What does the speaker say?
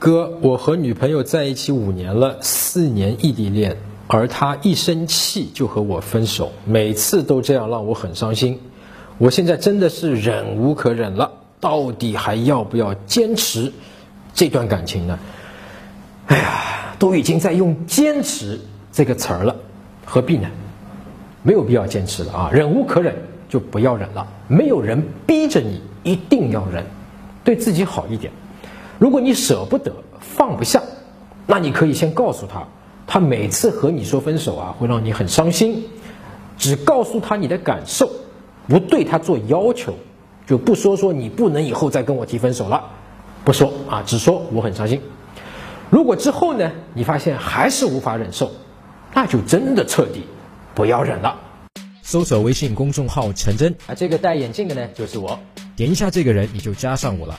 哥，我和女朋友在一起五年了，四年异地恋，而她一生气就和我分手，每次都这样让我很伤心。我现在真的是忍无可忍了，到底还要不要坚持这段感情呢？哎呀，都已经在用“坚持”这个词儿了，何必呢？没有必要坚持了啊！忍无可忍就不要忍了，没有人逼着你一定要忍，对自己好一点。如果你舍不得放不下，那你可以先告诉他，他每次和你说分手啊，会让你很伤心。只告诉他你的感受，不对他做要求，就不说说你不能以后再跟我提分手了，不说啊，只说我很伤心。如果之后呢，你发现还是无法忍受，那就真的彻底不要忍了。搜索微信公众号“陈真”，啊，这个戴眼镜的呢，就是我。点一下这个人，你就加上我了。